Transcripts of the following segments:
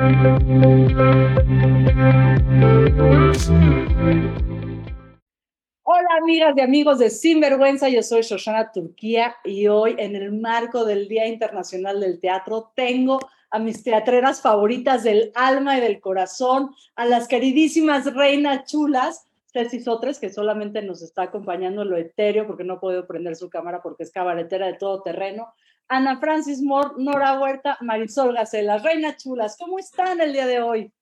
Hola amigas y amigos de Sinvergüenza, yo soy Shoshana Turquía y hoy en el marco del Día Internacional del Teatro tengo a mis teatreras favoritas del alma y del corazón, a las queridísimas reinas chulas, Ceci Sotres, que solamente nos está acompañando en lo etéreo porque no puedo prender su cámara porque es cabaretera de todo terreno, Ana Francis Moore, Nora Huerta, Marisol Gacela, reinas chulas, ¿cómo están el día de hoy?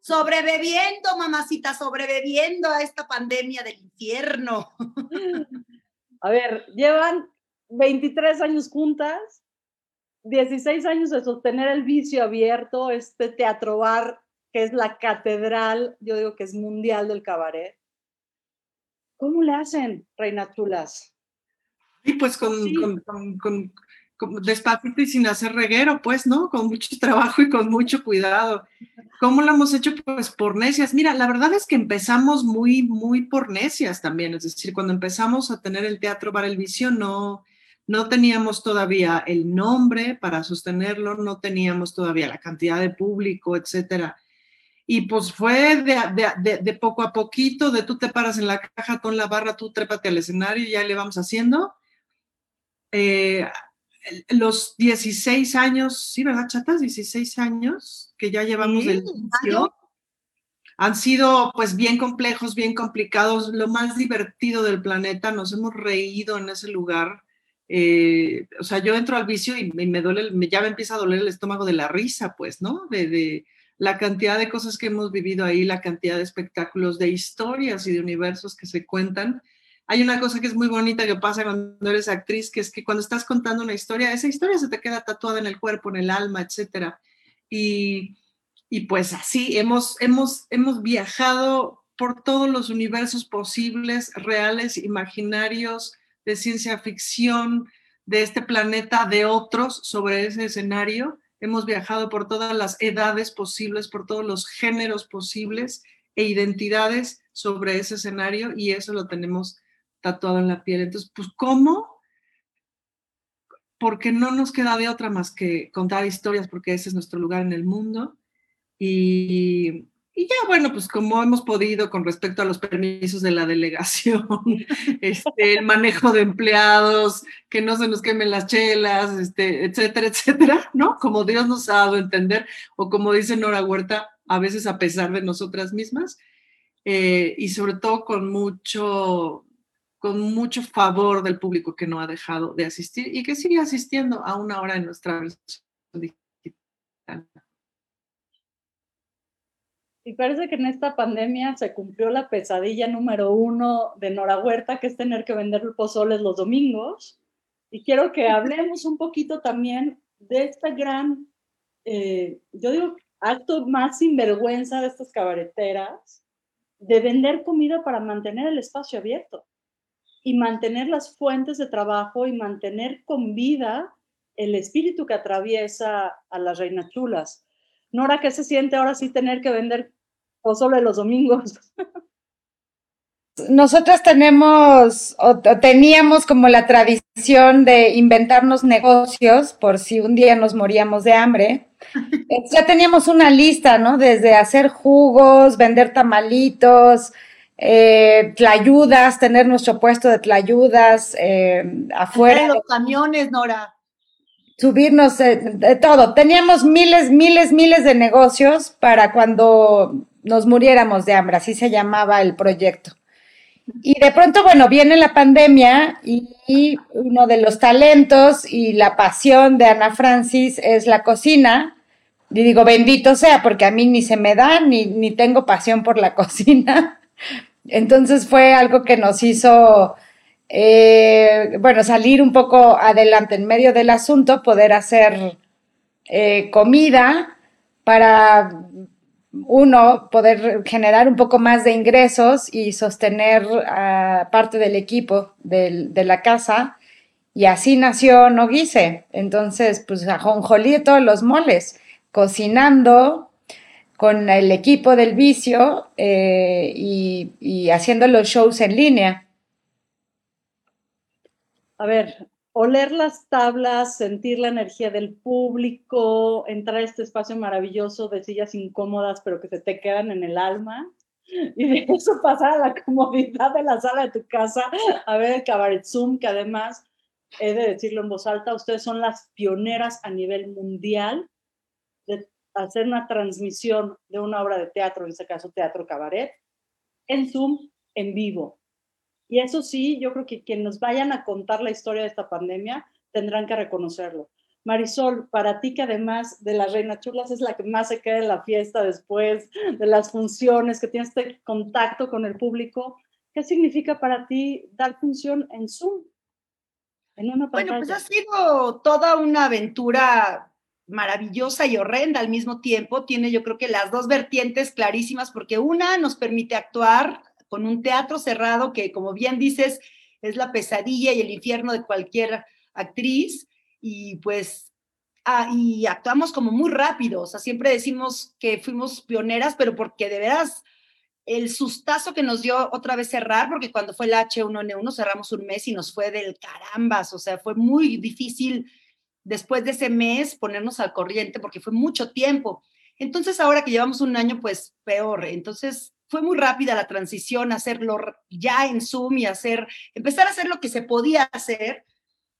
Sobreviviendo, mamacita, sobreviviendo a esta pandemia del infierno. A ver, llevan 23 años juntas, 16 años de sostener el vicio abierto, este teatro bar que es la catedral, yo digo que es mundial del cabaret. ¿Cómo le hacen, Reina Chulas? Y pues con, con, con, despacito y sin hacer reguero, pues, ¿no? Con mucho trabajo y con mucho cuidado. ¿Cómo lo hemos hecho? Pues por necias. Mira, la verdad es que empezamos muy, muy por necias también. Es decir, cuando empezamos a tener el Teatro Bar El Vicio, no, no teníamos todavía el nombre para sostenerlo, no teníamos todavía la cantidad de público, etcétera. Y pues fue de, de, de, poco a poquito, de tú te paras en la caja, tú en la barra, tú trépate al escenario y ya le vamos haciendo. Eh, los 16 años, sí, ¿verdad, chatas? 16 años que ya llevamos del inicio. Han sido pues bien complejos, bien complicados, lo más divertido del planeta, nos hemos reído en ese lugar. Eh, o sea, yo entro al vicio y me, duele, me, ya me empieza a doler el estómago de la risa, pues, ¿no? De, de, la cantidad de cosas que hemos vivido ahí, la cantidad de espectáculos, de historias y de universos que se cuentan hay una cosa que es muy bonita que pasa cuando eres actriz, que es que cuando estás contando una historia, esa historia se te queda tatuada en el cuerpo, en el alma, etc. Y, y pues así, hemos, hemos, hemos viajado por todos los universos posibles, reales, imaginarios, de ciencia ficción, de este planeta, de otros, sobre ese escenario. Hemos viajado por todas las edades posibles, por todos los géneros posibles e identidades sobre ese escenario y eso lo tenemos tatuado en la piel. Entonces, pues, ¿cómo? Porque no nos queda de otra más que contar historias, porque ese es nuestro lugar en el mundo. Y, y ya, bueno, pues como hemos podido con respecto a los permisos de la delegación, este, el manejo de empleados, que no se nos quemen las chelas, este, etcétera, etcétera, ¿no? Como Dios nos ha dado a entender, o como dice Nora Huerta, a veces a pesar de nosotras mismas, eh, y sobre todo con mucho con mucho favor del público que no ha dejado de asistir y que sigue asistiendo a una hora en nuestra versión digital. Y parece que en esta pandemia se cumplió la pesadilla número uno de Nora Huerta, que es tener que vender pozoles los domingos. Y quiero que hablemos un poquito también de esta gran, eh, yo digo, acto más sinvergüenza de estas cabareteras, de vender comida para mantener el espacio abierto y mantener las fuentes de trabajo y mantener con vida el espíritu que atraviesa a las reinas chulas. Nora, ¿qué se siente ahora sí tener que vender pozole los domingos? Nosotros tenemos o teníamos como la tradición de inventarnos negocios por si un día nos moríamos de hambre. ya teníamos una lista, ¿no? Desde hacer jugos, vender tamalitos, eh, tlayudas, tener nuestro puesto de tlayudas eh, afuera. Los camiones, Nora. Subirnos de, todo. Teníamos miles, miles, miles de negocios para cuando nos muriéramos de hambre, así se llamaba el proyecto. Y de pronto, bueno, viene la pandemia y uno de los talentos y la pasión de Ana Francis es la cocina. Y digo, bendito sea, porque a mí ni se me da, ni, ni tengo pasión por la cocina. Entonces fue algo que nos hizo, eh, bueno, salir un poco adelante en medio del asunto, poder hacer eh, comida para uno, poder generar un poco más de ingresos y sostener a parte del equipo de la casa. Y así nació Noguise. Entonces, pues ajonjolí los moles, cocinando, con el equipo del vicio eh, y, haciendo los shows en línea. A ver, oler las tablas, sentir la energía del público, entrar a este espacio maravilloso de sillas incómodas, pero que se te quedan en el alma. Y de eso pasar a la comodidad de la sala de tu casa a ver el Cabaret Zoom, que además, he de decirlo en voz alta, ustedes son las pioneras a nivel mundial de hacer una transmisión de una obra de teatro, en este caso teatro cabaret, en Zoom, en vivo. Y eso sí, yo creo que quienes nos vayan a contar la historia de esta pandemia tendrán que reconocerlo. Marisol, para ti que además de la Reina Chulas es la que más se queda en la fiesta después de las funciones, que tienes este contacto con el público, ¿qué significa para ti dar función en Zoom? En una bueno, pues ha sido toda una aventura maravillosa y horrenda al mismo tiempo. Tiene yo creo que las dos vertientes clarísimas porque una nos permite actuar con un teatro cerrado que, como bien dices, es la pesadilla y el infierno de cualquier actriz. Y pues, ah, y actuamos como muy rápido, o sea, siempre decimos que fuimos pioneras, pero porque de veras el sustazo que nos dio otra vez cerrar, porque cuando fue el H1N1 cerramos un mes y nos fue del carambas, o sea, fue muy difícil después de ese mes ponernos al corriente porque fue mucho tiempo. Entonces ahora que llevamos un año, pues peor. Entonces fue muy rápida la transición, hacerlo ya en Zoom y hacer, empezar a hacer lo que se podía hacer.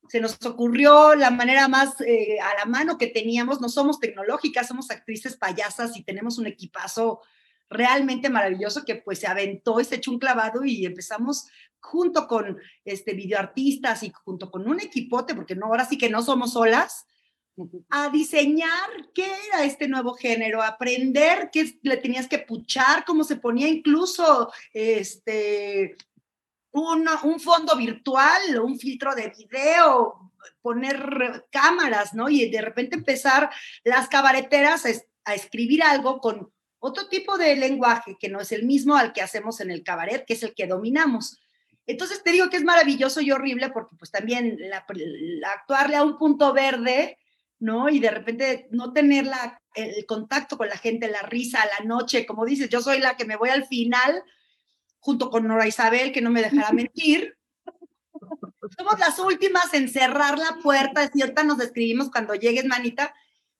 Se nos ocurrió la manera más eh, a la mano que teníamos. No somos tecnológicas, somos actrices payasas y tenemos un equipazo realmente maravilloso que pues se aventó y se echó un clavado y empezamos junto con este videoartistas y junto con un equipote, porque no, ahora sí que no somos solas, a diseñar qué era este nuevo género, aprender qué le tenías que puchar, cómo se ponía incluso este, un, un fondo virtual, un filtro de video, poner cámaras, ¿no? Y de repente empezar las cabareteras a, a escribir algo con otro tipo de lenguaje que no es el mismo al que hacemos en el cabaret, que es el que dominamos. Entonces te digo que es maravilloso y horrible porque pues también actuarle a un punto verde ¿no? Y de repente no tener el contacto con la gente, la risa, la noche, como dices, yo soy la que me voy al final, junto con Nora Isabel, que no me dejará mentir. Somos las últimas en cerrar la puerta, es cierta, nos escribimos cuando llegues, manita,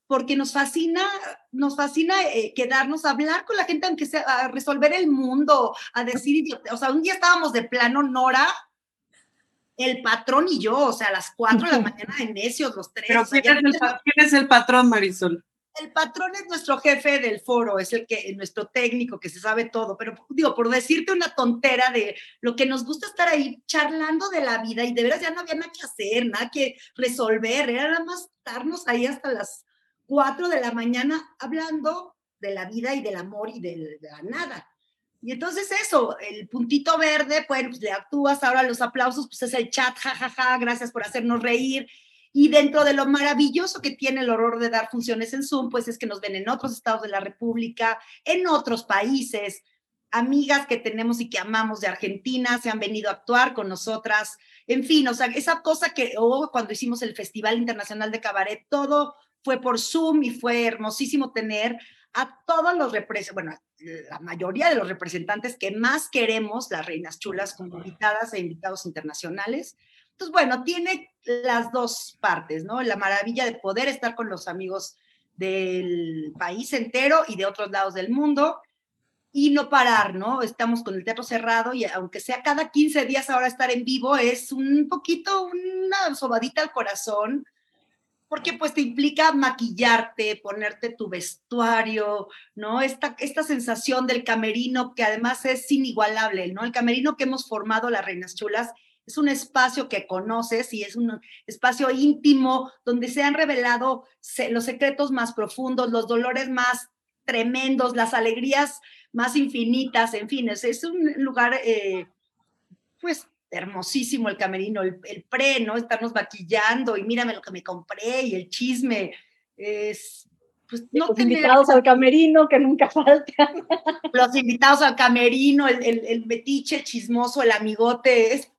porque nos fascina, nos fascina eh, quedarnos a hablar con la gente, aunque sea a resolver el mundo, a decir, o sea, un día estábamos de plano, Nora, el patrón y yo, o sea, a las 4 de la mañana de necios, los tres. Pero ¿quién, es el, patrón, Marisol? El patrón es nuestro jefe del foro, es el que, nuestro técnico que se sabe todo, pero digo, por decirte una tontera de lo que nos gusta estar ahí charlando de la vida y de veras ya no había nada que hacer, nada que resolver, era nada más estarnos ahí hasta las 4 de la mañana hablando de la vida y del amor y de la nada. Y entonces eso, el puntito verde, pues le actúas, ahora los aplausos, pues es el chat, jajaja, ja, ja, gracias por hacernos reír. Y dentro de lo maravilloso que tiene el horror de dar funciones en Zoom, pues es que nos ven en otros estados de la República, en otros países, amigas que tenemos y que amamos de Argentina se han venido a actuar con nosotras. En fin, o sea, esa cosa que oh, cuando hicimos el Festival Internacional de Cabaret, todo fue por Zoom y fue hermosísimo tener a todos los representantes, bueno, la mayoría de los representantes que más queremos, las reinas chulas, como invitadas e invitados internacionales. Entonces, bueno, tiene las dos partes, ¿no? La maravilla de poder estar con los amigos del país entero y de otros lados del mundo y no parar, ¿no? Estamos con el teatro cerrado y aunque sea cada 15 días ahora estar en vivo, es un poquito una sobadita al corazón porque pues te implica maquillarte, ponerte tu vestuario, ¿no? Esta, esta sensación del camerino que además es inigualable, ¿no? El camerino que hemos formado las Reinas Chulas es un espacio que conoces y es un espacio íntimo donde se han revelado los secretos más profundos, los dolores más tremendos, las alegrías más infinitas, en fin, es, un lugar, eh, pues hermosísimo el camerino, el, pre, ¿no? Estarnos maquillando y mírame lo que me compré y el chisme. Es, pues, no los invitados al camerino que nunca faltan. Los invitados al camerino, el, el, el metiche, chismoso, el amigote, es,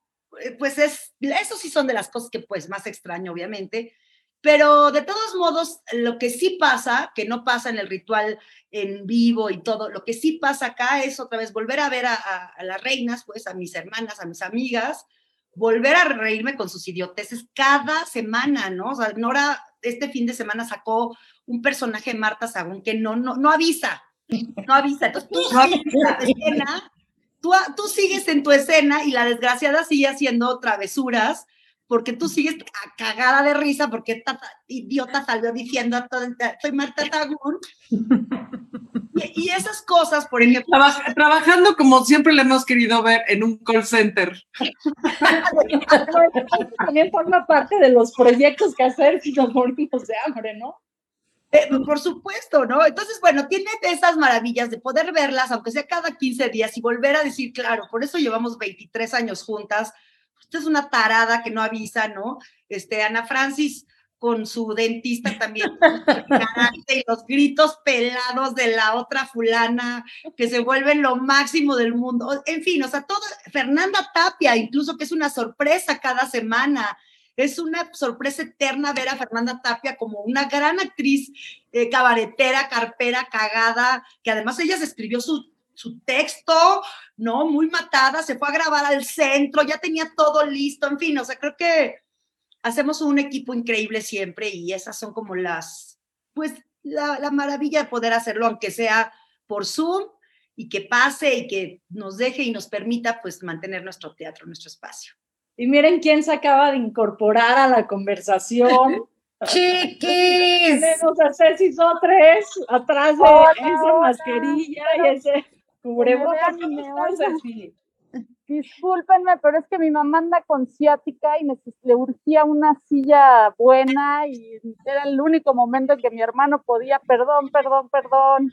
pues es, eso sí son de las cosas que pues más extraño, obviamente, pero de todos modos, lo que sí pasa, que no pasa en el ritual en vivo y todo, lo que sí pasa acá es otra vez volver a ver a, las reinas, pues a mis hermanas, a mis amigas, volver a reírme con sus idioteces cada semana, ¿no? O sea, Nora este fin de semana sacó un personaje de Marta Sagún que no, no, no avisa, no avisa. Entonces tú sigues en la escena, tú, tú sigues en tu escena y la desgraciada sigue haciendo travesuras porque tú sigues cagada de risa porque esta idiota salió diciendo soy Marta Sagún. Y, esas cosas, por ejemplo. trabajando como siempre le hemos querido ver en un call center. También forma parte de los proyectos que hacer si nos morimos de hambre, ¿no? Eh, por supuesto, ¿no? Entonces, bueno, tiene esas maravillas de poder verlas, aunque sea cada 15 días, y volver a decir, claro, por eso llevamos 23 años juntas. Usted es una tarada que no avisa, ¿no? Este, Ana Francis, con su dentista también, y los gritos pelados de la otra fulana, que se vuelven lo máximo del mundo. En fin, o sea, todo, Fernanda Tapia, incluso que es una sorpresa cada semana. Es una sorpresa eterna ver a Fernanda Tapia como una gran actriz eh, cabaretera, carpera, cagada, que además ella se escribió su, su texto, ¿no? Muy matada, se fue a grabar al centro, ya tenía todo listo, en fin, o sea, creo que hacemos un equipo increíble siempre y esas son como las, pues la, maravilla de poder hacerlo, aunque sea por Zoom y que pase y que nos deje y nos permita pues mantener nuestro teatro, nuestro espacio. Y miren quién se acaba de incorporar a la conversación. Chiquis. Tenemos a Ceci Sotres atrás de esa mascarilla y ese cubrebocas. Discúlpenme, pero es que mi mamá anda con ciática y le urgía una silla buena y era el único momento en que mi hermano podía, perdón, perdón, perdón.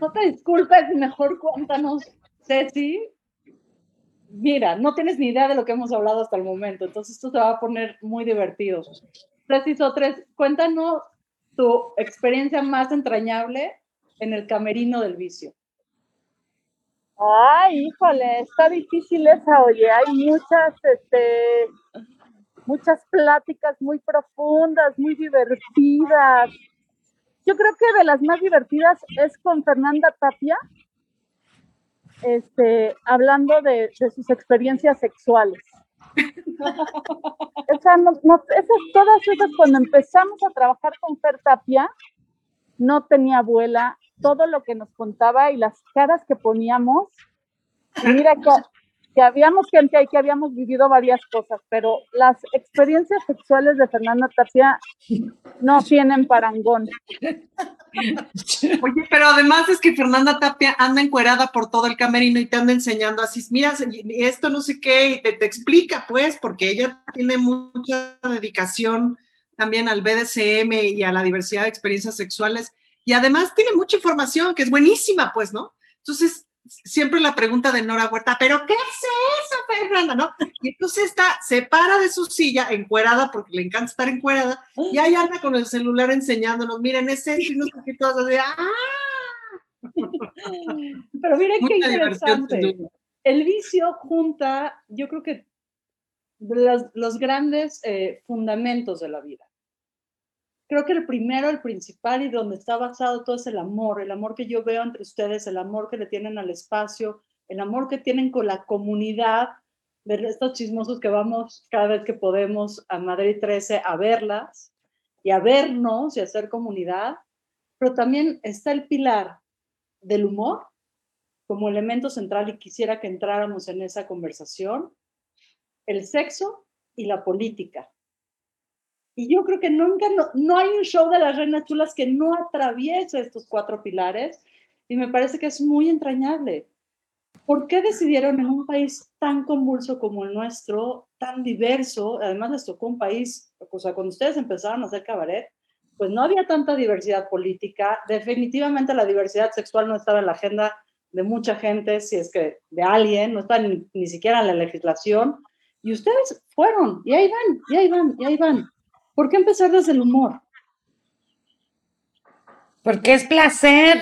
No te disculpes, mejor cuéntanos, Ceci. Mira, no tienes ni idea de lo que hemos hablado hasta el momento, entonces esto se va a poner muy divertido. Ceci Sotres, cuéntanos tu experiencia más entrañable en el camerino del vicio. Ay, híjole, está difícil esa, oye, hay muchas, este, muchas pláticas muy profundas, muy divertidas. Yo creo que de las más divertidas es con Fernanda Tapia, este, hablando de, sus experiencias sexuales. o sea, no, esas, todas esas, cuando empezamos a trabajar con Fer Tapia, no tenía abuela, todo lo que nos contaba y las caras que poníamos. mira que, que habíamos gente ahí que habíamos vivido varias cosas, pero las experiencias sexuales de Fernanda Tapia no tienen parangón. Oye, pero además es que Fernanda Tapia anda encuerada por todo el camerino y te anda enseñando así, mira, esto no sé qué, y te, te explica, pues, porque ella tiene mucha dedicación también al BDSM y a la diversidad de experiencias sexuales y además tiene mucha información que es buenísima, pues, ¿no? Entonces, siempre la pregunta de Nora Huerta, ¿pero qué es eso, Fernanda? ¿No? Y entonces está, se para de su silla, encuerada, porque le encanta estar encuerada, y ahí anda con el celular enseñándonos, miren, es esto, y no sé qué todo, de, ¡ah! Pero miren qué interesante. El vicio junta, yo creo que los, los grandes eh, fundamentos de la vida creo que el primero, el principal y donde está basado todo es el amor, el amor que yo veo entre ustedes, el amor que le tienen al espacio, el amor que tienen con la comunidad, de estos chismosos que vamos cada vez que podemos a Madrid 13 a verlas y a vernos y a hacer comunidad, pero también está el pilar del humor como elemento central y quisiera que entráramos en esa conversación, el sexo y la política y yo creo que nunca, no, hay un show de las reinas chulas que no atraviese estos cuatro pilares y me parece que es muy entrañable. ¿Por qué decidieron en un país tan convulso como el nuestro, tan diverso, además les tocó un país, o sea, cuando ustedes empezaron a hacer cabaret, pues no había tanta diversidad política, definitivamente la diversidad sexual no estaba en la agenda de mucha gente, si es que de alguien, no está ni, ni siquiera en la legislación, y ustedes fueron, y ahí van, y ahí van, y ahí van. ¿Por qué empezar desde el humor? Porque es placer.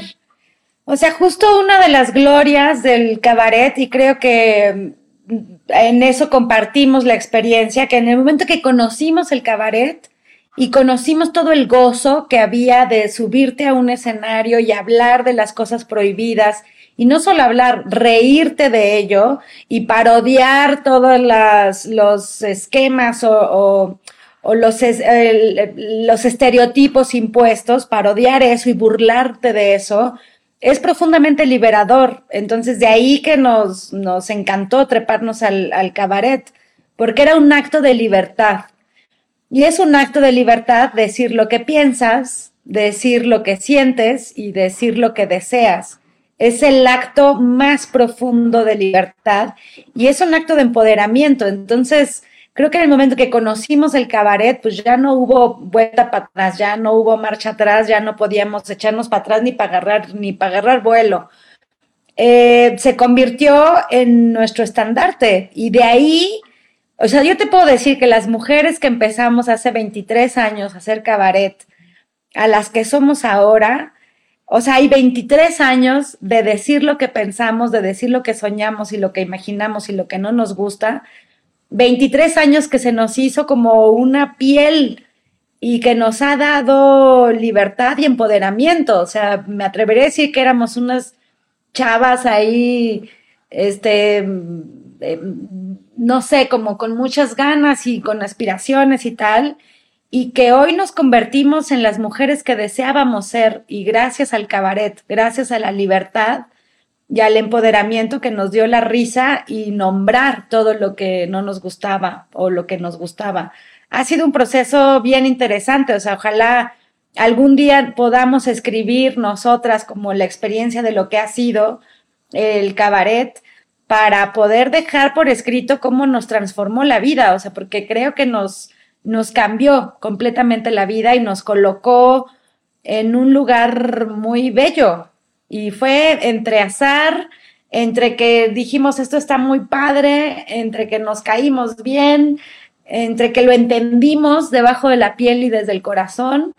O sea, justo una de las glorias del cabaret, y creo que mm, en eso compartimos la experiencia, que en el momento que conocimos el cabaret y conocimos todo el gozo que había de subirte a un escenario y hablar de las cosas prohibidas y no solo hablar, reírte de ello y parodiar todos los esquemas o, los, los estereotipos impuestos, parodiar eso y burlarte de eso, es profundamente liberador. Entonces, de ahí que nos, nos encantó treparnos al, al cabaret, porque era un acto de libertad. Y es un acto de libertad decir lo que piensas, decir lo que sientes y decir lo que deseas es el acto más profundo de libertad y es un acto de empoderamiento. Entonces, creo que en el momento que conocimos el cabaret, pues ya no hubo vuelta para atrás, ya no hubo marcha atrás, ya no podíamos echarnos para atrás ni para agarrar, ni para agarrar vuelo. Eh, se convirtió en nuestro estandarte y de ahí, o sea, yo te puedo decir que las mujeres que empezamos hace 23 años a hacer cabaret, a las que somos ahora, o sea, hay 23 años de decir lo que pensamos, de decir lo que soñamos y lo que imaginamos y lo que no nos gusta. 23 años que se nos hizo como una piel y que nos ha dado libertad y empoderamiento. O sea, me atreveré a decir que éramos unas chavas ahí, este, eh, no sé, como con muchas ganas y con aspiraciones y tal y que hoy nos convertimos en las mujeres que deseábamos ser y gracias al cabaret, gracias a la libertad y al empoderamiento que nos dio la risa y nombrar todo lo que no nos gustaba o lo que nos gustaba. Ha sido un proceso bien interesante, o sea, ojalá algún día podamos escribir nosotras como la experiencia de lo que ha sido el cabaret para poder dejar por escrito cómo nos transformó la vida, o sea, porque creo que nos nos cambió completamente la vida y nos colocó en un lugar muy bello. Y fue entre azar, entre que dijimos esto está muy padre, entre que nos caímos bien, entre que lo entendimos debajo de la piel y desde el corazón.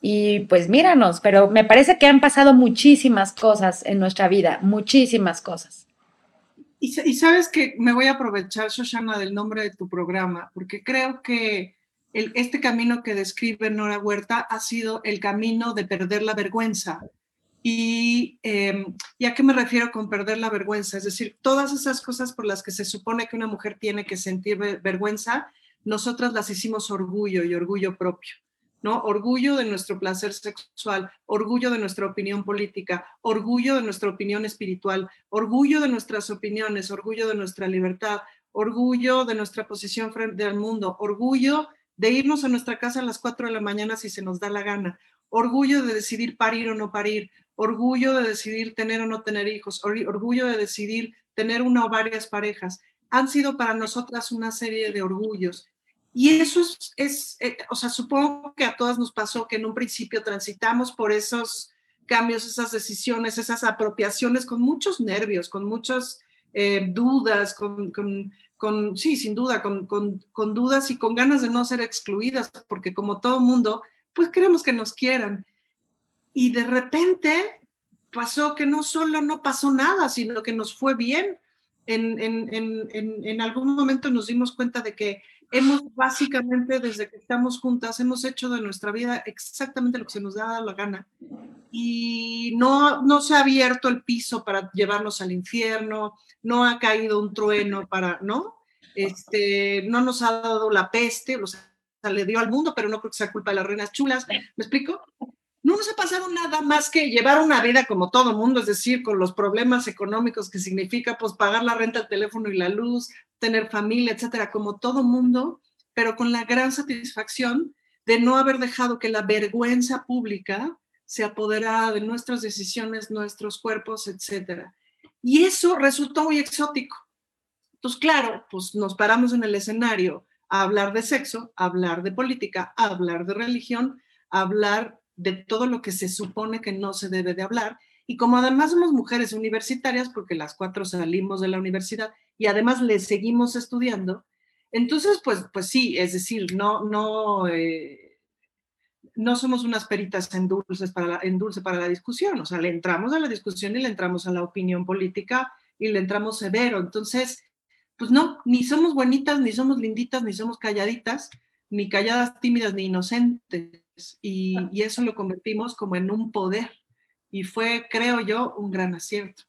Y pues míranos, pero me parece que han pasado muchísimas cosas en nuestra vida, muchísimas cosas. Y, sabes que me voy a aprovechar, Shoshana, del nombre de tu programa, porque creo que este camino que describe Nora Huerta ha sido el camino de perder la vergüenza. Y eh, ¿ya qué me refiero con perder la vergüenza? Es decir, todas esas cosas por las que se supone que una mujer tiene que sentir vergüenza, nosotras las hicimos orgullo y orgullo propio. ¿no? Orgullo de nuestro placer sexual, orgullo de nuestra opinión política, orgullo de nuestra opinión espiritual, orgullo de nuestras opiniones, orgullo de nuestra libertad, orgullo de nuestra posición frente al mundo, orgullo de irnos a nuestra casa a las 4 de la mañana si se nos da la gana, orgullo de decidir parir o no parir, orgullo de decidir tener o no tener hijos, orgullo de decidir tener una o varias parejas. Han sido para nosotras una serie de orgullos. Y eso es, eh, o sea, supongo que a todas nos pasó que en un principio transitamos por esos cambios, esas decisiones, esas apropiaciones con muchos nervios, con muchas eh, dudas, con, sí, sin duda, con, con, dudas y con ganas de no ser excluidas, porque como todo mundo, pues queremos que nos quieran. Y de repente pasó que no solo no pasó nada, sino que nos fue bien. En, en, en, en, algún momento nos dimos cuenta de que hemos básicamente, desde que estamos juntas, hemos hecho de nuestra vida exactamente lo que se nos da la gana. Y no, no se ha abierto el piso para llevarnos al infierno, no ha caído un trueno para, ¿no? Este, no nos ha dado la peste, o sea, le dio al mundo, pero no creo que sea culpa de las reinas chulas. ¿Me explico? No nos ha pasado nada más que llevar una vida como todo mundo, es decir, con los problemas económicos que significa pues pagar la renta, el teléfono y la luz, tener familia, etcétera, como todo mundo, pero con la gran satisfacción de no haber dejado que la vergüenza pública se apoderara de nuestras decisiones, nuestros cuerpos, etcétera. Y eso resultó muy exótico. Entonces, claro, pues nos paramos en el escenario a hablar de sexo, a hablar de política, a hablar de religión, a hablar de todo lo que se supone que no se debe de hablar. Y como además somos mujeres universitarias, porque las cuatro salimos de la universidad y además le seguimos estudiando, entonces, pues, pues sí, es decir, no, no, eh, no somos unas peritas en, dulces para en dulce para la discusión, o sea, le entramos a la discusión y le entramos a la opinión política y le entramos severo. Entonces, pues no, ni somos bonitas, ni somos linditas, ni somos calladitas, ni calladas, tímidas, ni inocentes. Y, y eso lo convertimos como en un poder y fue, creo yo, un gran acierto.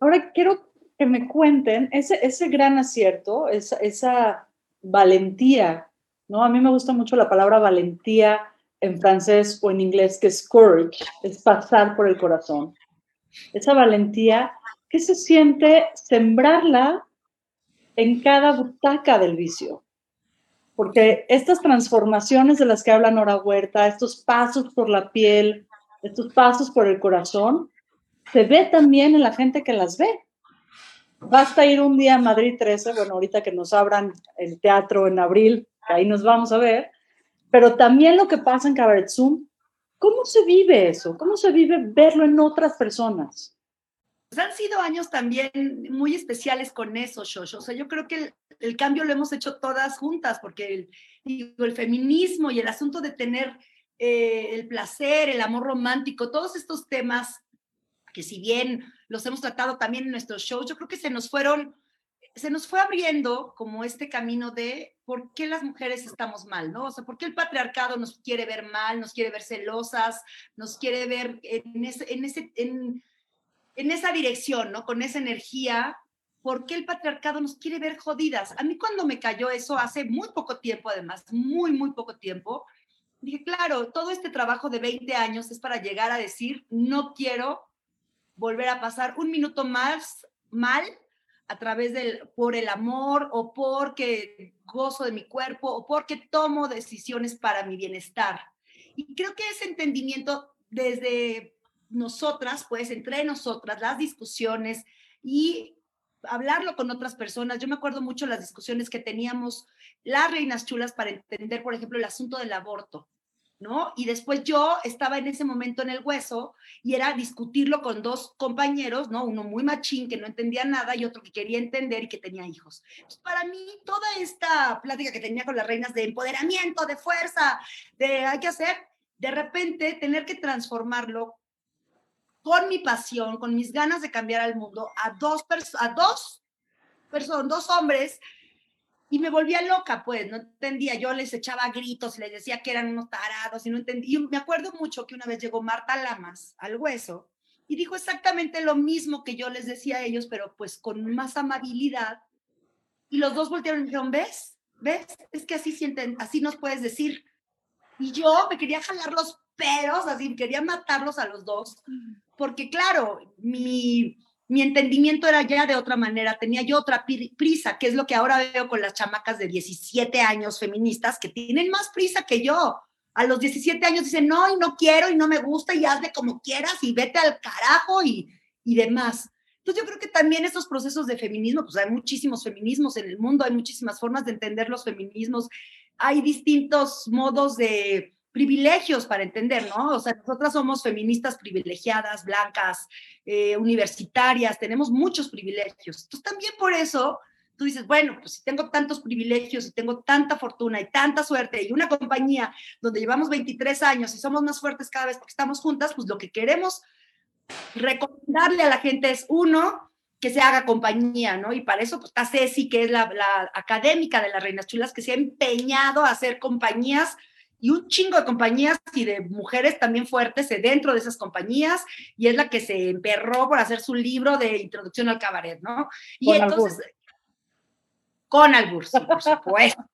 Ahora quiero que me cuenten ese, ese gran acierto, esa, esa valentía, ¿no? A mí me gusta mucho la palabra valentía en francés o en inglés, que es courage, es pasar por el corazón. Esa valentía, ¿qué se siente sembrarla en cada butaca del vicio? Porque estas transformaciones de las que habla Nora Huerta, estos pasos por la piel, estos pasos por el corazón, se ve también en la gente que las ve. Basta ir un día a Madrid 13, bueno, ahorita que nos abran el teatro en abril, ahí nos vamos a ver, pero también lo que pasa en Cabaret Zoom, ¿cómo se vive eso? ¿Cómo se vive verlo en otras personas? Pues han sido años también muy especiales con eso, Shosho. O sea, yo creo que el, cambio lo hemos hecho todas juntas, porque el, el feminismo y el asunto de tener eh, el placer, el amor romántico, todos estos temas que si bien los hemos tratado también en nuestros shows, yo creo que se nos fueron se nos fue abriendo como este camino de por qué las mujeres estamos mal, ¿no? O sea, por qué el patriarcado nos quiere ver mal, nos quiere ver celosas, nos quiere ver en, ese, en, ese, en, en esa dirección, ¿no? Con esa energía. ¿Por qué el patriarcado nos quiere ver jodidas? A mí cuando me cayó eso hace muy poco tiempo, además, muy, muy poco tiempo, dije, claro, todo este trabajo de 20 años es para llegar a decir, no quiero volver a pasar un minuto más mal a través del, por el amor o porque gozo de mi cuerpo o porque tomo decisiones para mi bienestar. Y creo que ese entendimiento desde nosotras, pues entre nosotras, las discusiones y hablarlo con otras personas. Yo me acuerdo mucho las discusiones que teníamos las reinas chulas para entender, por ejemplo, el asunto del aborto. ¿no? Y después yo estaba en ese momento en el hueso y era discutirlo con dos compañeros, ¿no? Uno muy machín que no entendía nada y otro que quería entender y que tenía hijos. para mí, toda esta plática que tenía con las reinas de empoderamiento, de fuerza, de hay que hacer, de repente tener que transformarlo con mi pasión, con mis ganas de cambiar al mundo, a dos, a dos personas, dos hombres y me volvía loca, pues, no entendía. Yo les echaba gritos, les decía que eran unos tarados y no entendía. Y me acuerdo mucho que una vez llegó Marta Lamas al hueso y dijo exactamente lo mismo que yo les decía a ellos, pero pues con más amabilidad. Y los dos voltearon y dijeron, ¿ves? ¿Ves? Es que así sienten, así nos puedes decir. Y yo me quería jalar los pelos, así, quería matarlos a los dos, porque claro, mi mi entendimiento era ya de otra manera, tenía yo otra prisa, que es lo que ahora veo con las chamacas de 17 años feministas que tienen más prisa que yo. A los 17 años dicen, no, y no quiero, y no me gusta, y hazle como quieras, y vete al carajo, y, y demás. Entonces yo creo que también estos procesos de feminismo, pues hay muchísimos feminismos en el mundo, hay muchísimas formas de entender los feminismos, hay distintos modos de, privilegios para entender, ¿no? O sea, nosotras somos feministas privilegiadas, blancas, eh, universitarias, tenemos muchos privilegios. Entonces, también por eso tú dices, bueno, pues si tengo tantos privilegios y tengo tanta fortuna y tanta suerte y una compañía donde llevamos 23 años y somos más fuertes cada vez porque estamos juntas, pues lo que queremos recomendarle a la gente es, uno, que se haga compañía, ¿no? Y para eso pues, está Ceci, que es la, la académica de las Reinas Chulas, que se ha empeñado a hacer compañías y un chingo de compañías y de mujeres también fuertes dentro de esas compañías, y es la que se emperró por hacer su libro de introducción al cabaret, ¿no? Y entonces, con Albur, por supuesto.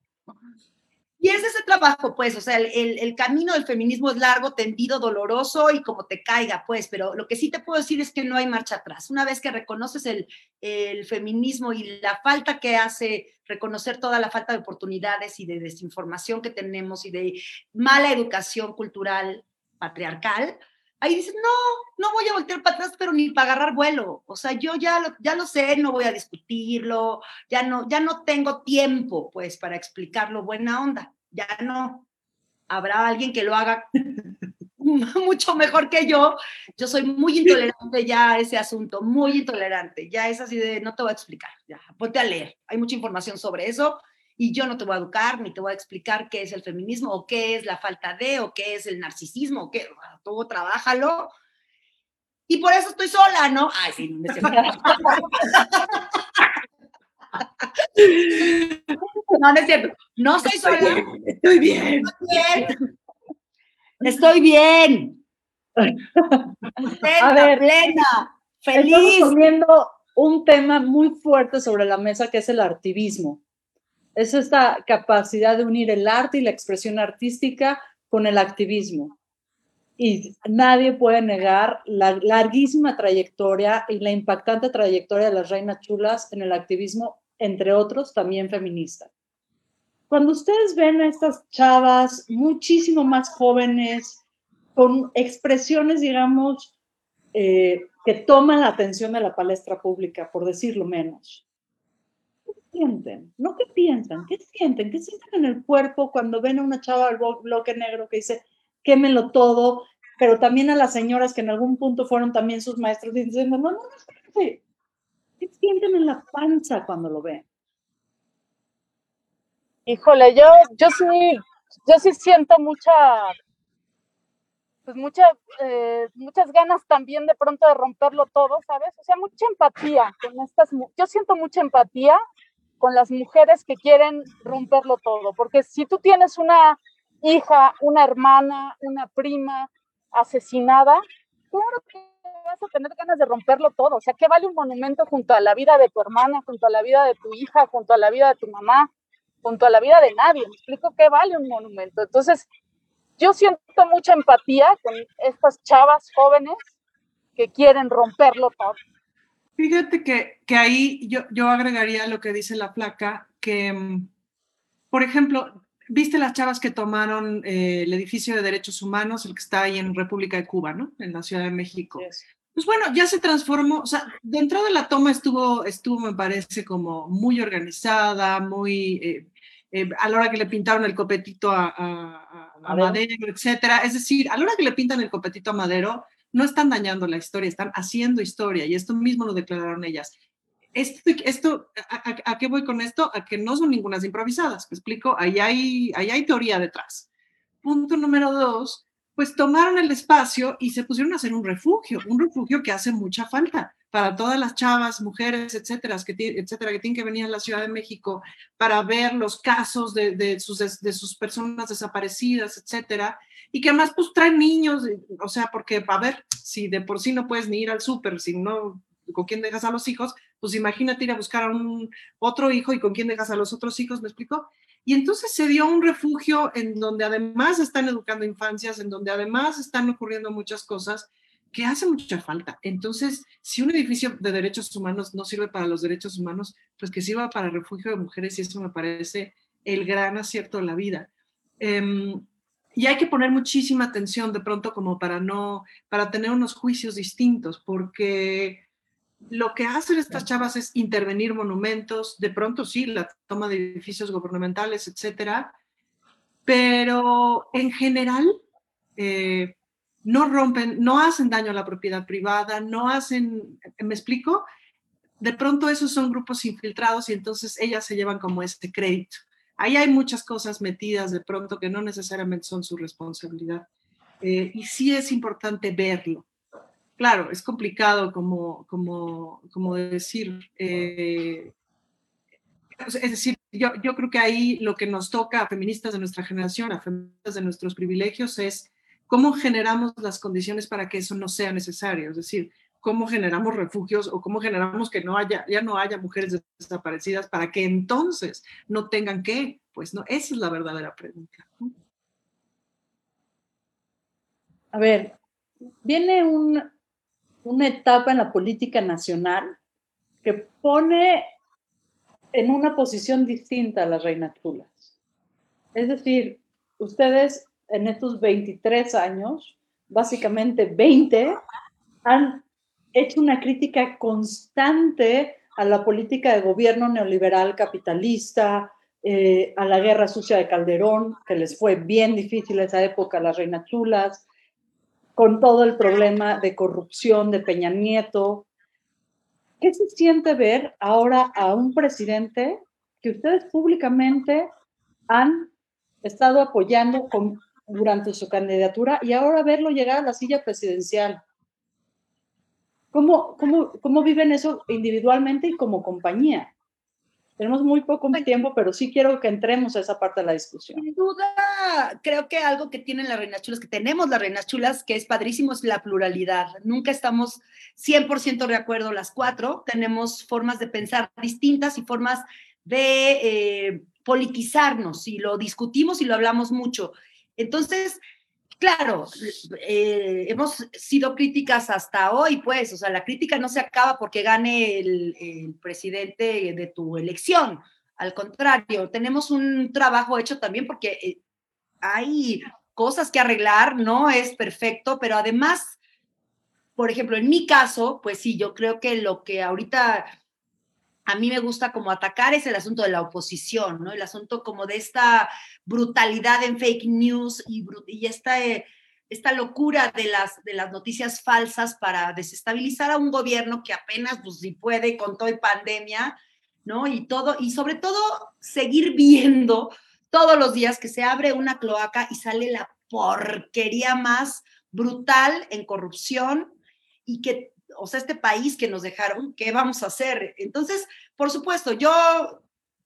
Y es ese trabajo, pues, o sea, el, camino del feminismo es largo, tendido, doloroso y como te caiga, pues, pero lo que sí te puedo decir es que no hay marcha atrás. Una vez que reconoces el, el feminismo y la falta que hace reconocer toda la falta de oportunidades y de desinformación que tenemos y de mala educación cultural patriarcal, ahí dices, no, no voy a voltear para atrás, pero ni para agarrar vuelo. O sea, yo ya lo, ya lo sé, no voy a discutirlo, ya no, ya no tengo tiempo, pues, para explicarlo buena onda. Ya no. Habrá alguien que lo haga mucho mejor que yo. Yo soy muy intolerante ya a ese asunto, muy intolerante. Ya es así de, no te voy a explicar, ya, ponte a leer. Hay mucha información sobre eso y yo no te voy a educar ni te voy a explicar qué es el feminismo o qué es la falta de o qué es el narcisismo o qué, todo trabájalo. Y por eso estoy sola, ¿no? Ay, sí, no es No, no es cierto. No estoy sola. Estoy bien. Estoy bien. Estoy bien. a ver, plena, feliz. Estamos poniendo un tema muy fuerte sobre la mesa que es el artivismo. Es esta capacidad de unir el arte y la expresión artística con el activismo. Y nadie puede negar la larguísima trayectoria y la impactante trayectoria de las reinas chulas en el activismo, entre otros, también feminista. Cuando ustedes ven a estas chavas muchísimo más jóvenes, con expresiones, digamos, eh, que toman la atención de la palestra pública, por decirlo menos. ¿Qué sienten? No qué piensan, ¿qué sienten? ¿Qué sienten en el cuerpo cuando ven a una chava del bloque negro que dice, quémelo todo, pero también a las señoras que en algún punto fueron también sus maestros diciendo, no, no, no, ¿qué sienten en la panza cuando lo ven? Híjole, yo, yo sí, yo sí siento mucha pues muchas, eh, muchas ganas también de pronto de romperlo todo, ¿sabes? O sea, mucha empatía con estas, yo siento mucha empatía con las mujeres que quieren romperlo todo, porque si tú tienes una hija, una hermana, una prima asesinada, claro que vas a tener ganas de romperlo todo, o sea, ¿qué vale un monumento junto a la vida de tu hermana, junto a la vida de tu hija, junto a la vida de tu mamá, junto a la vida de nadie? Me explico qué vale un monumento. Entonces, yo siento mucha empatía con estas chavas jóvenes que quieren romperlo todo. Fíjate que, que ahí yo, yo agregaría lo que dice la placa, que, mm, por ejemplo, viste las chavas que tomaron eh, el edificio de derechos humanos, el que está ahí en República de Cuba, ¿no? En la Ciudad de México. Pues bueno, ya se transformó, o sea, dentro de la toma estuvo, estuvo, me parece, como muy organizada, muy, eh, eh, a la hora que le pintaron el copetito a, a, Madero, etcétera. Es decir, a la hora que le pintan el copetito a Madero, no están dañando la historia, están haciendo historia y esto mismo lo declararon ellas. Esto, esto a, qué voy con esto? A que no son ninguna improvisadas, ¿me explico? Ahí hay, ahí hay teoría detrás. Punto número dos, pues tomaron el espacio y se pusieron a hacer un refugio, un refugio que hace mucha falta para todas las chavas, mujeres, etcétera, que, etcétera, que tienen que venir a la Ciudad de México para ver los casos de, sus, de sus personas desaparecidas, etcétera, y que además pues traen niños, o sea, porque a ver, si de por sí no puedes ni ir al súper, si no, con quién dejas a los hijos, pues imagínate ir a buscar a un otro hijo y con quién dejas a los otros hijos, ¿me explico? Y entonces se dio un refugio en donde además están educando infancias, en donde además están ocurriendo muchas cosas que hace mucha falta. Entonces, si un edificio de derechos humanos no sirve para los derechos humanos, pues que sirva para refugio de mujeres y eso me parece el gran acierto de la vida. Em, y hay que poner muchísima atención de pronto como para no, para tener unos juicios distintos, porque lo que hacen estas chavas es intervenir monumentos, de pronto sí, la toma de edificios gubernamentales, etcétera, pero en general, eh, no rompen, no hacen daño a la propiedad privada, no hacen, ¿me explico? De pronto esos son grupos infiltrados y entonces ellas se llevan como este crédito. Ahí hay muchas cosas metidas de pronto que no necesariamente son su responsabilidad. Eh, y sí es importante verlo. Claro, es complicado como, como, como decir, eh, es decir, yo, yo creo que ahí lo que nos toca a feministas de nuestra generación, a feministas de nuestros privilegios, es ¿Cómo generamos las condiciones para que eso no sea necesario? Es decir, ¿cómo generamos refugios o cómo generamos que no haya, ya no haya mujeres desaparecidas para que entonces no tengan que? Pues no, esa es la verdadera pregunta. A ver, viene una etapa en la política nacional que pone en una posición distinta a las reinas chulas. Es decir, ustedes en estos 23 años, básicamente 20, han hecho una crítica constante a la política de gobierno neoliberal capitalista, eh, a la guerra sucia de Calderón, que les fue bien difícil esa época las reinas chulas, con todo el problema de corrupción de Peña Nieto. ¿Qué se siente ver ahora a un presidente que ustedes públicamente han estado apoyando con durante su candidatura y ahora verlo llegar a la silla presidencial. ¿Cómo, cómo, cómo viven eso individualmente y como compañía? Tenemos muy poco tiempo, pero sí quiero que entremos a esa parte de la discusión. Sin duda, creo que algo que tienen las reinas chulas, que tenemos las reinas chulas, que es padrísimo, es la pluralidad. Nunca estamos 100% de acuerdo las cuatro. Tenemos formas de pensar distintas y formas de eh, politizarnos y lo discutimos y lo hablamos mucho. Entonces, claro, eh, hemos sido críticas hasta hoy, pues, o sea, la crítica no se acaba porque gane el, presidente de tu elección. Al contrario, tenemos un trabajo hecho también porque eh, hay cosas que arreglar, no es perfecto, pero además, por ejemplo, en mi caso, pues sí, yo creo que lo que ahorita a mí me gusta como atacar es el asunto de la oposición, ¿no? El asunto como de esta brutalidad en fake news y, esta, eh, esta locura de las, de las noticias falsas para desestabilizar a un gobierno que apenas, pues si puede, con toda pandemia, ¿no? Y todo, y sobre todo seguir viendo todos los días que se abre una cloaca y sale la porquería más brutal en corrupción y que o sea, este país que nos dejaron, ¿qué vamos a hacer? Entonces, por supuesto, yo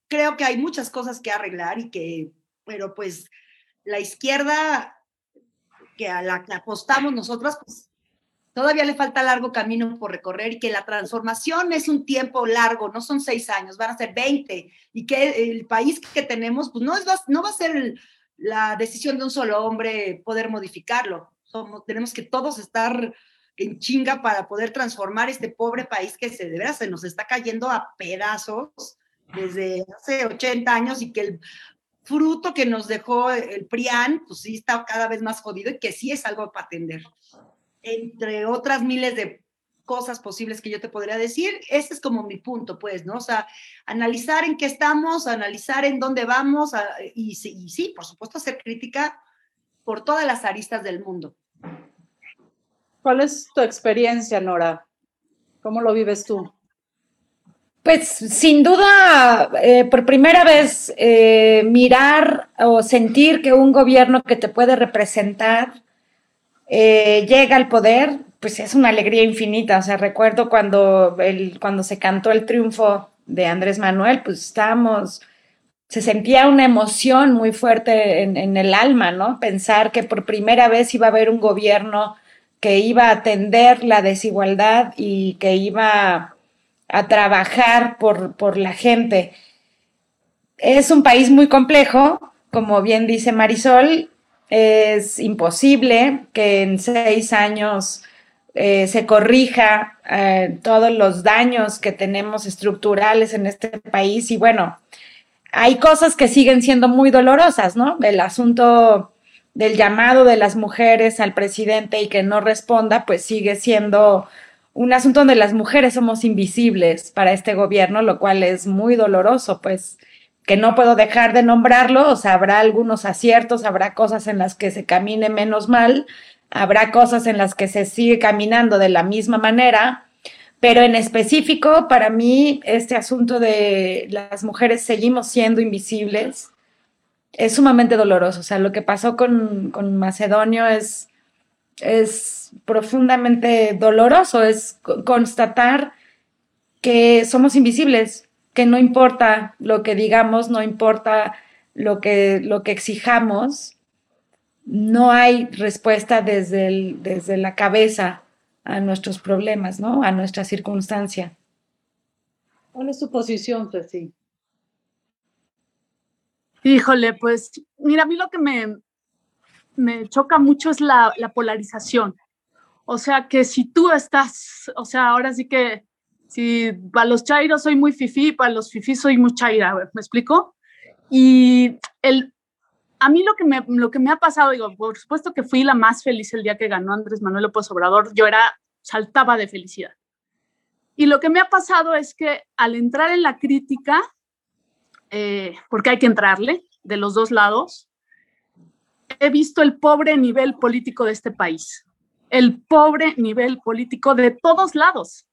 creo que hay muchas cosas que arreglar y que, pero pues la izquierda que a la que apostamos nosotras, pues todavía le falta largo camino por recorrer y que la transformación es un tiempo largo, no son seis años, van a ser 20 y que el país que tenemos, pues no, es, no va a ser la decisión de un solo hombre poder modificarlo. Somos, tenemos que todos estar en chinga para poder transformar este pobre país que se de veras se nos está cayendo a pedazos desde hace 80 años y que el fruto que nos dejó el PRIAN, pues sí está cada vez más jodido y que sí es algo para atender. Entre otras miles de cosas posibles que yo te podría decir, ese es como mi punto, pues, ¿no? O sea, analizar en qué estamos, analizar en dónde vamos y, y sí, por supuesto, hacer crítica por todas las aristas del mundo. ¿Cuál es tu experiencia, Nora? ¿Cómo lo vives tú? Pues sin duda, eh, por primera vez, eh, mirar o sentir que un gobierno que te puede representar eh, llega al poder, pues es una alegría infinita. O sea, recuerdo cuando, el, cuando se cantó el triunfo de Andrés Manuel, pues estábamos, se sentía una emoción muy fuerte en, en el alma, ¿no? Pensar que por primera vez iba a haber un gobierno que iba a atender la desigualdad y que iba a trabajar por, por la gente. Es un país muy complejo, como bien dice Marisol, es imposible que en seis años eh, se corrija eh, todos los daños que tenemos estructurales en este país y bueno, hay cosas que siguen siendo muy dolorosas, ¿no? El asunto del llamado de las mujeres al presidente y que no responda, pues sigue siendo un asunto donde las mujeres somos invisibles para este gobierno, lo cual es muy doloroso, pues que no puedo dejar de nombrarlo, o sea, habrá algunos aciertos, habrá cosas en las que se camine menos mal, habrá cosas en las que se sigue caminando de la misma manera, pero en específico, para mí, este asunto de las mujeres seguimos siendo invisibles, es sumamente doloroso. O sea, lo que pasó con, Macedonio es, es profundamente doloroso, es constatar que somos invisibles, que no importa lo que digamos, no importa lo que, lo que exijamos, no hay respuesta desde, desde la cabeza a nuestros problemas, ¿no? A nuestra circunstancia. ¿Cuál es tu posición, Ceci? Híjole, pues mira, a mí lo que me, me choca mucho es la, polarización. O sea, que si tú estás, o sea, ahora sí que si para los chairos soy muy fifí, para los fifí soy muy chaira, ¿me explico? Y el, a mí lo que, me, lo que me ha pasado, digo, por supuesto que fui la más feliz el día que ganó Andrés Manuel López Obrador, yo era, saltaba de felicidad. Y lo que me ha pasado es que al entrar en la crítica, eh, porque hay que entrarle de los dos lados, he visto el pobre nivel político de este país, el pobre nivel político de todos lados.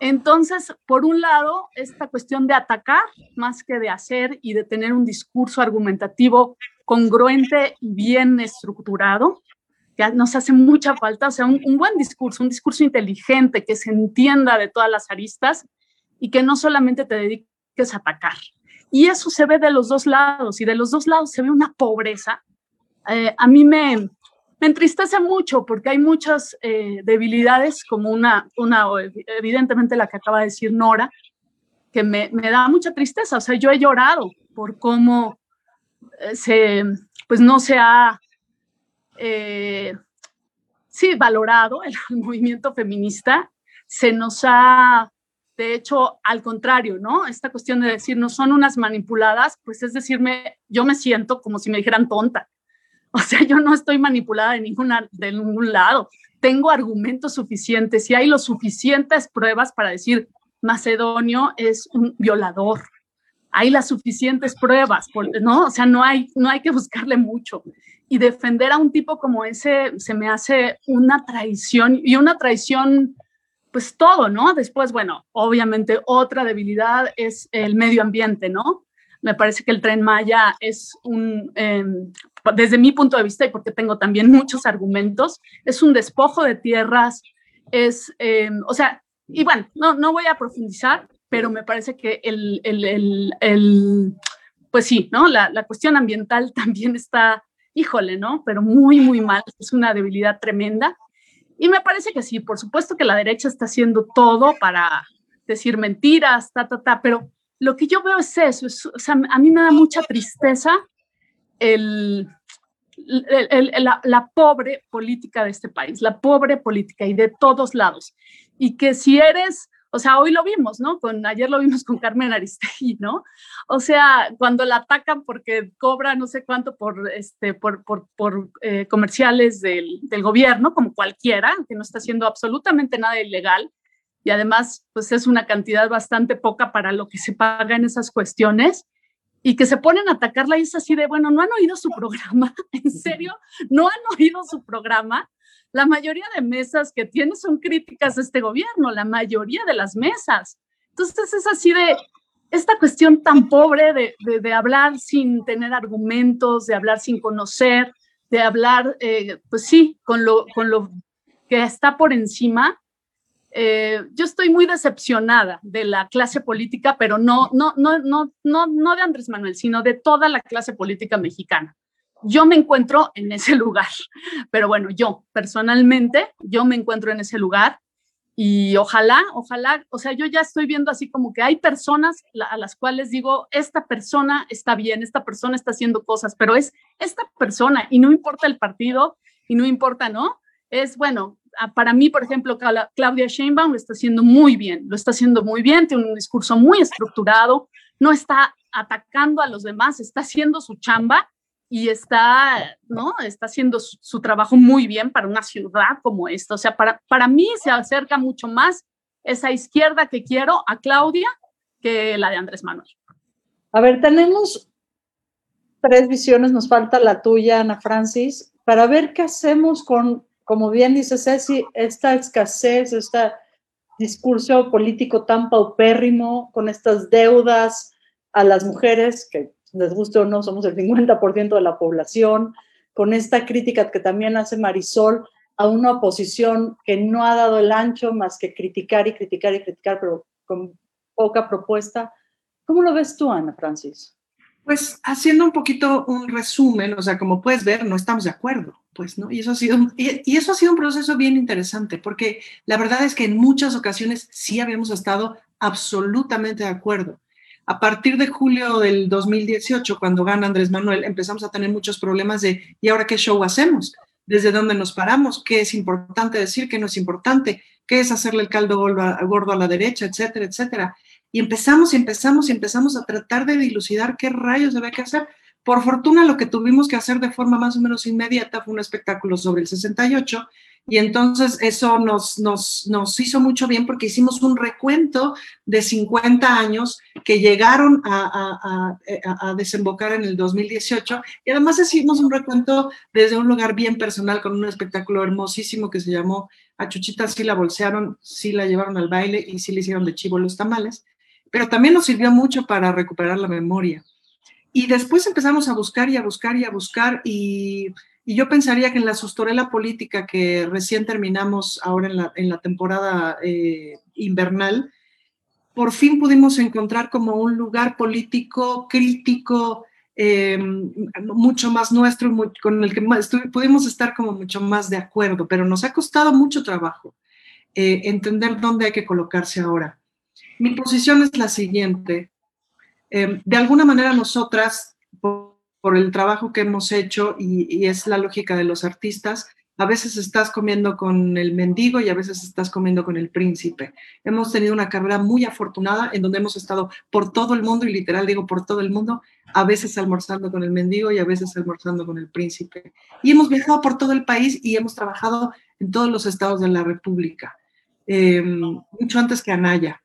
Entonces, por un lado, esta cuestión de atacar más que de hacer y de tener un discurso argumentativo congruente y bien estructurado, ya nos hace mucha falta, o sea, un, un, buen discurso, un discurso inteligente que se entienda de todas las aristas y que no solamente te dedique que es atacar. Y eso se ve de los dos lados y de los dos lados se ve una pobreza. Eh, a mí me, entristece mucho porque hay muchas eh, debilidades, como una, una, evidentemente la que acaba de decir Nora, que me, da mucha tristeza. O sea, yo he llorado por cómo eh, se, pues no se ha, sí, valorado el, movimiento feminista. Se nos ha, de hecho, al contrario, ¿no? Esta cuestión de decir, no son unas manipuladas, pues es decirme, yo me siento como si me dijeran tonta O sea, yo no estoy manipulada de, ninguna, de ningún lado. Tengo argumentos suficientes y hay los suficientes pruebas para decir Macedonio es un violador. Hay las suficientes pruebas, ¿no? O sea, no hay, no hay que buscarle mucho. Y defender a un tipo como ese se me hace una traición y una traición, pues todo, ¿no? Después, bueno, obviamente otra debilidad es el medio ambiente, ¿no? Me parece que el tren Maya es un, em, desde mi punto de vista y porque tengo también muchos argumentos, es un despojo de tierras, es, em, o sea, y bueno, no, no voy a profundizar, pero me parece que el, el, el, el pues sí, ¿no? La, la, cuestión ambiental también está, híjole, ¿no? Pero muy, muy mal, es una debilidad tremenda. Y me parece que sí, por supuesto que la derecha está haciendo todo para decir mentiras, ta, ta, ta, pero lo que yo veo es eso, o sea, a mí me da mucha tristeza el, la, pobre política de este país, la pobre política y de todos lados. Y que si eres, o sea, hoy lo vimos, ¿no? Ayer lo vimos con Carmen Aristegui, ¿no? O sea, cuando la atacan porque cobra no sé cuánto por, este, por, por, por eh, comerciales del, del gobierno, como cualquiera, que no está haciendo absolutamente nada ilegal, y además pues es una cantidad bastante poca para lo que se paga en esas cuestiones y que se ponen a atacarla y es así de, bueno, no han oído su programa, en serio, no han oído su programa. La mayoría de mesas que tiene son críticas a este gobierno, la mayoría de las mesas. Entonces es así de, esta cuestión tan pobre de, de, hablar sin tener argumentos, de hablar sin conocer, de hablar, eh, pues sí, con lo, con lo que está por encima, eh, yo estoy muy decepcionada de la clase política, pero no, no, no, no, no, no de Andrés Manuel, sino de toda la clase política mexicana. Yo me encuentro en ese lugar, pero bueno, yo personalmente, yo me encuentro en ese lugar y ojalá, ojalá, o sea, yo ya estoy viendo así como que hay personas a las cuales digo, esta persona está bien, esta persona está haciendo cosas, pero es esta persona y no importa el partido y no importa, ¿no? Es bueno, para mí, por ejemplo, Claudia Sheinbaum lo está haciendo muy bien, lo está haciendo muy bien, tiene un discurso muy estructurado, no está atacando a los demás, está haciendo su chamba y está, ¿no? Está haciendo su, trabajo muy bien para una ciudad como esta. O sea, para, para mí se acerca mucho más esa izquierda que quiero a Claudia que la de Andrés Manuel. A ver, tenemos tres visiones, nos falta la tuya, Ana Francis, para ver qué hacemos con como bien dice Ceci, esta escasez, este discurso político tan paupérrimo, con estas deudas a las mujeres, que les guste o no, somos el 50% de la población, con esta crítica que también hace Marisol a una oposición que no ha dado el ancho más que criticar y criticar y criticar, pero con poca propuesta. ¿Cómo lo ves tú, Ana Francis? Pues haciendo un poquito un resumen, o sea, como puedes ver, no estamos de acuerdo pues, ¿no? Y eso, ha sido, y, eso ha sido un proceso bien interesante, porque la verdad es que en muchas ocasiones sí habíamos estado absolutamente de acuerdo. A partir de julio del 2018, cuando gana Andrés Manuel, empezamos a tener muchos problemas de, ¿y ahora qué show hacemos? ¿Desde dónde nos paramos? ¿Qué es importante decir? ¿Qué no es importante? ¿Qué es hacerle el caldo gordo a la derecha? Etcétera, etcétera. Y empezamos y empezamos y empezamos a tratar de dilucidar qué rayos había que hacer. Por fortuna, lo que tuvimos que hacer de forma más o menos inmediata fue un espectáculo sobre el 68 y entonces eso nos, nos, nos hizo mucho bien porque hicimos un recuento de 50 años que llegaron a, a, a, desembocar en el 2018 y además hicimos un recuento desde un lugar bien personal con un espectáculo hermosísimo que se llamó A Chuchita sí la bolsearon, sí la llevaron al baile y sí le hicieron de chivo los tamales, pero también nos sirvió mucho para recuperar la memoria. Y después empezamos a buscar y a buscar y a buscar y, yo pensaría que en la sustorela política que recién terminamos ahora en la, en la temporada eh, invernal, por fin pudimos encontrar como un lugar político crítico, em, mucho más nuestro, con el que pudimos estar como mucho más de acuerdo, pero nos ha costado mucho trabajo eh, entender dónde hay que colocarse ahora. Mi posición es la siguiente. Em, de alguna manera nosotras, por, el trabajo que hemos hecho, y, es la lógica de los artistas, a veces estás comiendo con el mendigo y a veces estás comiendo con el príncipe. Hemos tenido una carrera muy afortunada en donde hemos estado por todo el mundo, y literal digo por todo el mundo, a veces almorzando con el mendigo y a veces almorzando con el príncipe. Y hemos viajado por todo el país y hemos trabajado en todos los estados de la República, em, mucho antes que Anaya.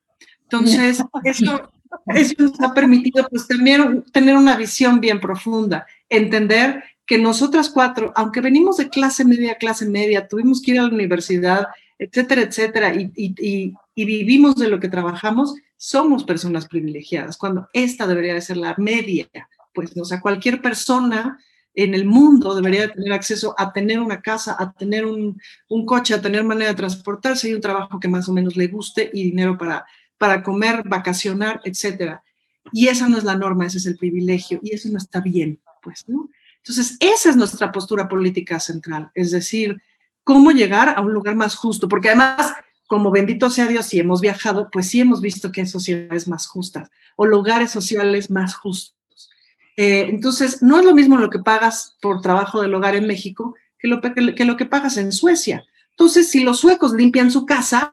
Entonces, eso, eso nos ha permitido pues también tener una visión bien profunda, entender que nosotras cuatro, aunque venimos de clase media, clase media, tuvimos que ir a la universidad, etcétera, etcétera, y, y, vivimos de lo que trabajamos, somos personas privilegiadas, cuando esta debería de ser la media, pues, o sea, cualquier persona en el mundo debería tener acceso a tener una casa, a tener un, un, coche, a tener manera de transportarse y un trabajo que más o menos le guste y dinero para, para comer, vacacionar, etcétera. Y esa no es la norma, ese es el privilegio y eso no está bien, pues, ¿no? Entonces, esa es nuestra postura política central, es decir, cómo llegar a un lugar más justo, porque además, como bendito sea Dios, si hemos viajado, pues sí hemos visto que hay sociedades más justas o lugares sociales más justos. Eh, entonces, no es lo mismo lo que pagas por trabajo del hogar en México que lo que, lo que pagas en Suecia. Entonces, si los suecos limpian su casa,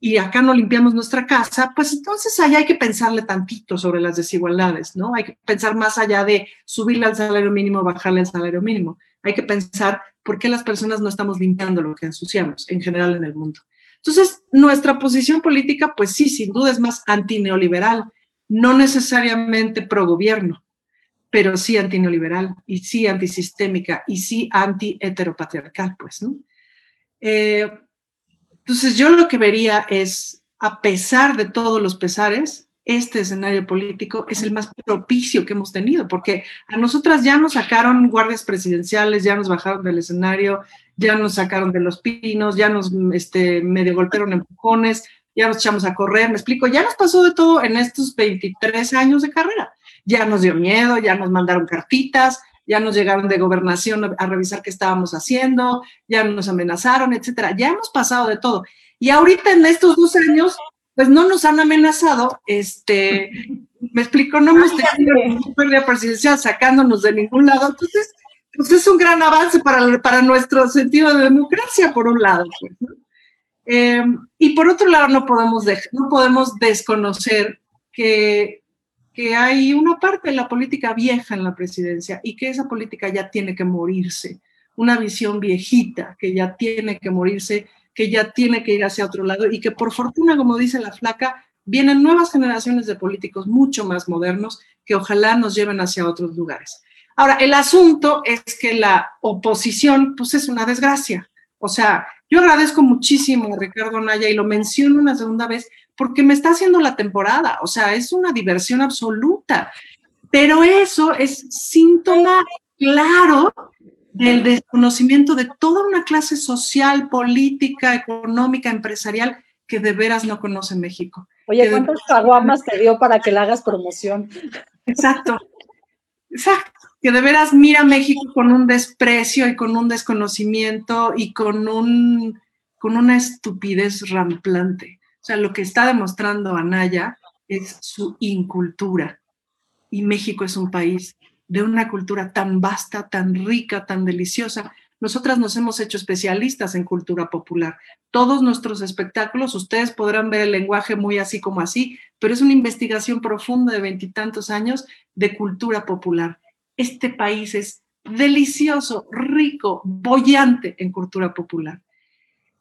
y acá no limpiamos nuestra casa, pues entonces allá hay que pensarle tantito sobre las desigualdades, ¿no? Hay que pensar más allá de subirle al salario mínimo, bajarle al salario mínimo. Hay que pensar por qué las personas no estamos limpiando lo que ensuciamos en general en el mundo. Entonces, nuestra posición política, pues sí, sin duda es más antineoliberal, no necesariamente pro gobierno, pero sí antineoliberal y sí antisistémica y sí anti-heteropatriarcal, pues, ¿no? Eh, entonces yo lo que vería es, a pesar de todos los pesares, este escenario político es el más propicio que hemos tenido, porque a nosotras ya nos sacaron guardias presidenciales, ya nos bajaron del escenario, ya nos sacaron de los pinos, ya nos este, medio golpearon empujones, ya nos echamos a correr, me explico, ya nos pasó de todo en estos 23 años de carrera. Ya nos dio miedo, ya nos mandaron cartitas, ya nos llegaron de gobernación a revisar qué estábamos haciendo, ya nos amenazaron, etcétera. Ya hemos pasado de todo. Y ahorita en estos dos años, pues no nos han amenazado, este, me explico, no hemos tenido pérdida presidencial sacándonos de ningún lado. Entonces, pues es un gran avance para, para nuestro sentido de democracia, por un lado. Pues, eh, y por otro lado, no podemos, no podemos desconocer que que hay una parte de la política vieja en la presidencia y que esa política ya tiene que morirse, una visión viejita que ya tiene que morirse, que ya tiene que ir hacia otro lado y que por fortuna, como dice la flaca, vienen nuevas generaciones de políticos mucho más modernos que ojalá nos lleven hacia otros lugares. Ahora, el asunto es que la oposición, pues es una desgracia. O sea, yo agradezco muchísimo a Ricardo Naya y lo menciono una segunda vez porque me está haciendo la temporada, o sea, es una diversión absoluta. Pero eso es síntoma claro del desconocimiento de toda una clase social, política, económica, empresarial que de veras no conoce México. Oye, ¿cuántos caguamas te dio para que le hagas promoción? Exacto, exacto. Que de veras mira México con un desprecio y con un desconocimiento y con, un, con una estupidez ramplante. O sea, lo que está demostrando Anaya es su incultura. Y México es un país de una cultura tan vasta, tan rica, tan deliciosa. Nosotras nos hemos hecho especialistas en cultura popular. Todos nuestros espectáculos, ustedes podrán ver el lenguaje muy así como así, pero es una investigación profunda de veintitantos años de cultura popular. Este país es delicioso, rico, bollante en cultura popular.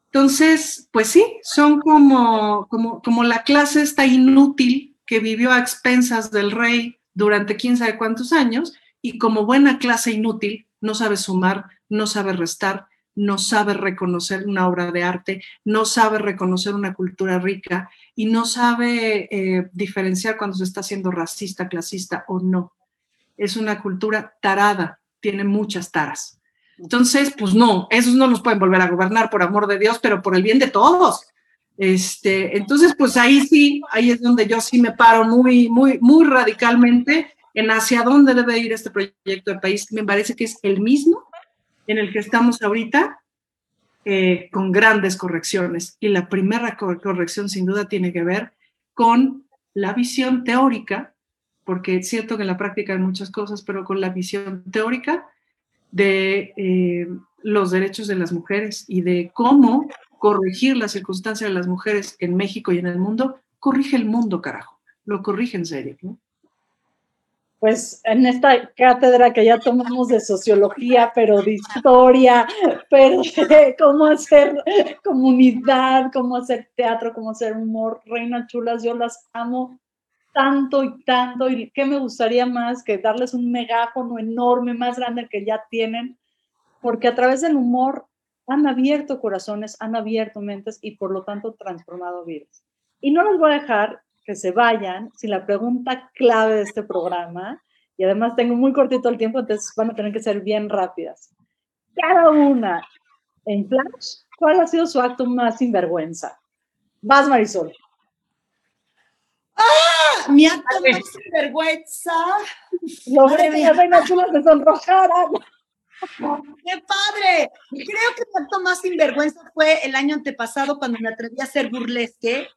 Entonces, pues sí, son como, como, como la clase esta inútil que vivió a expensas del rey durante quién sabe cuántos años y como buena clase inútil no sabe sumar, no sabe restar, no sabe reconocer una obra de arte, no sabe reconocer una cultura rica y no sabe eh, diferenciar cuando se está siendo racista, clasista o no. Es una cultura tarada, tiene muchas taras. Entonces, pues no, esos no nos pueden volver a gobernar por amor de Dios, pero por el bien de todos. Este, entonces, pues ahí sí, ahí es donde yo sí me paro muy, muy, muy radicalmente en hacia dónde debe ir este proyecto de país. Me parece que es el mismo en el que estamos ahorita, eh, con grandes correcciones. Y la primera corrección, sin duda, tiene que ver con la visión teórica, porque es cierto que en la práctica hay muchas cosas, pero con la visión teórica de eh, los derechos de las mujeres y de cómo corregir la circunstancia de las mujeres en México y en el mundo, corrige el mundo, carajo. Lo corrige en serio. Pues en esta cátedra que ya tomamos de sociología, pero de historia, pero de cómo hacer comunidad, cómo hacer teatro, cómo hacer humor, reinas chulas, yo las amo tanto y tanto, y qué me gustaría más que darles un megáfono enorme, más grande que ya tienen, porque a través del humor han abierto corazones, han abierto mentes y por lo tanto transformado vidas. Y no los voy a dejar que se vayan sin la pregunta clave de este programa, y además tengo muy cortito el tiempo, entonces van a tener que ser bien rápidas. Cada una en flash, ¿cuál ha sido su acto más sinvergüenza? Vas, Marisol. ¡Ah! Mi acto más sinvergüenza. Logré que las reinas chulas se sonrojaran. ¡Qué padre! Creo que mi acto más sinvergüenza fue el año antepasado cuando me atreví a hacer burlesque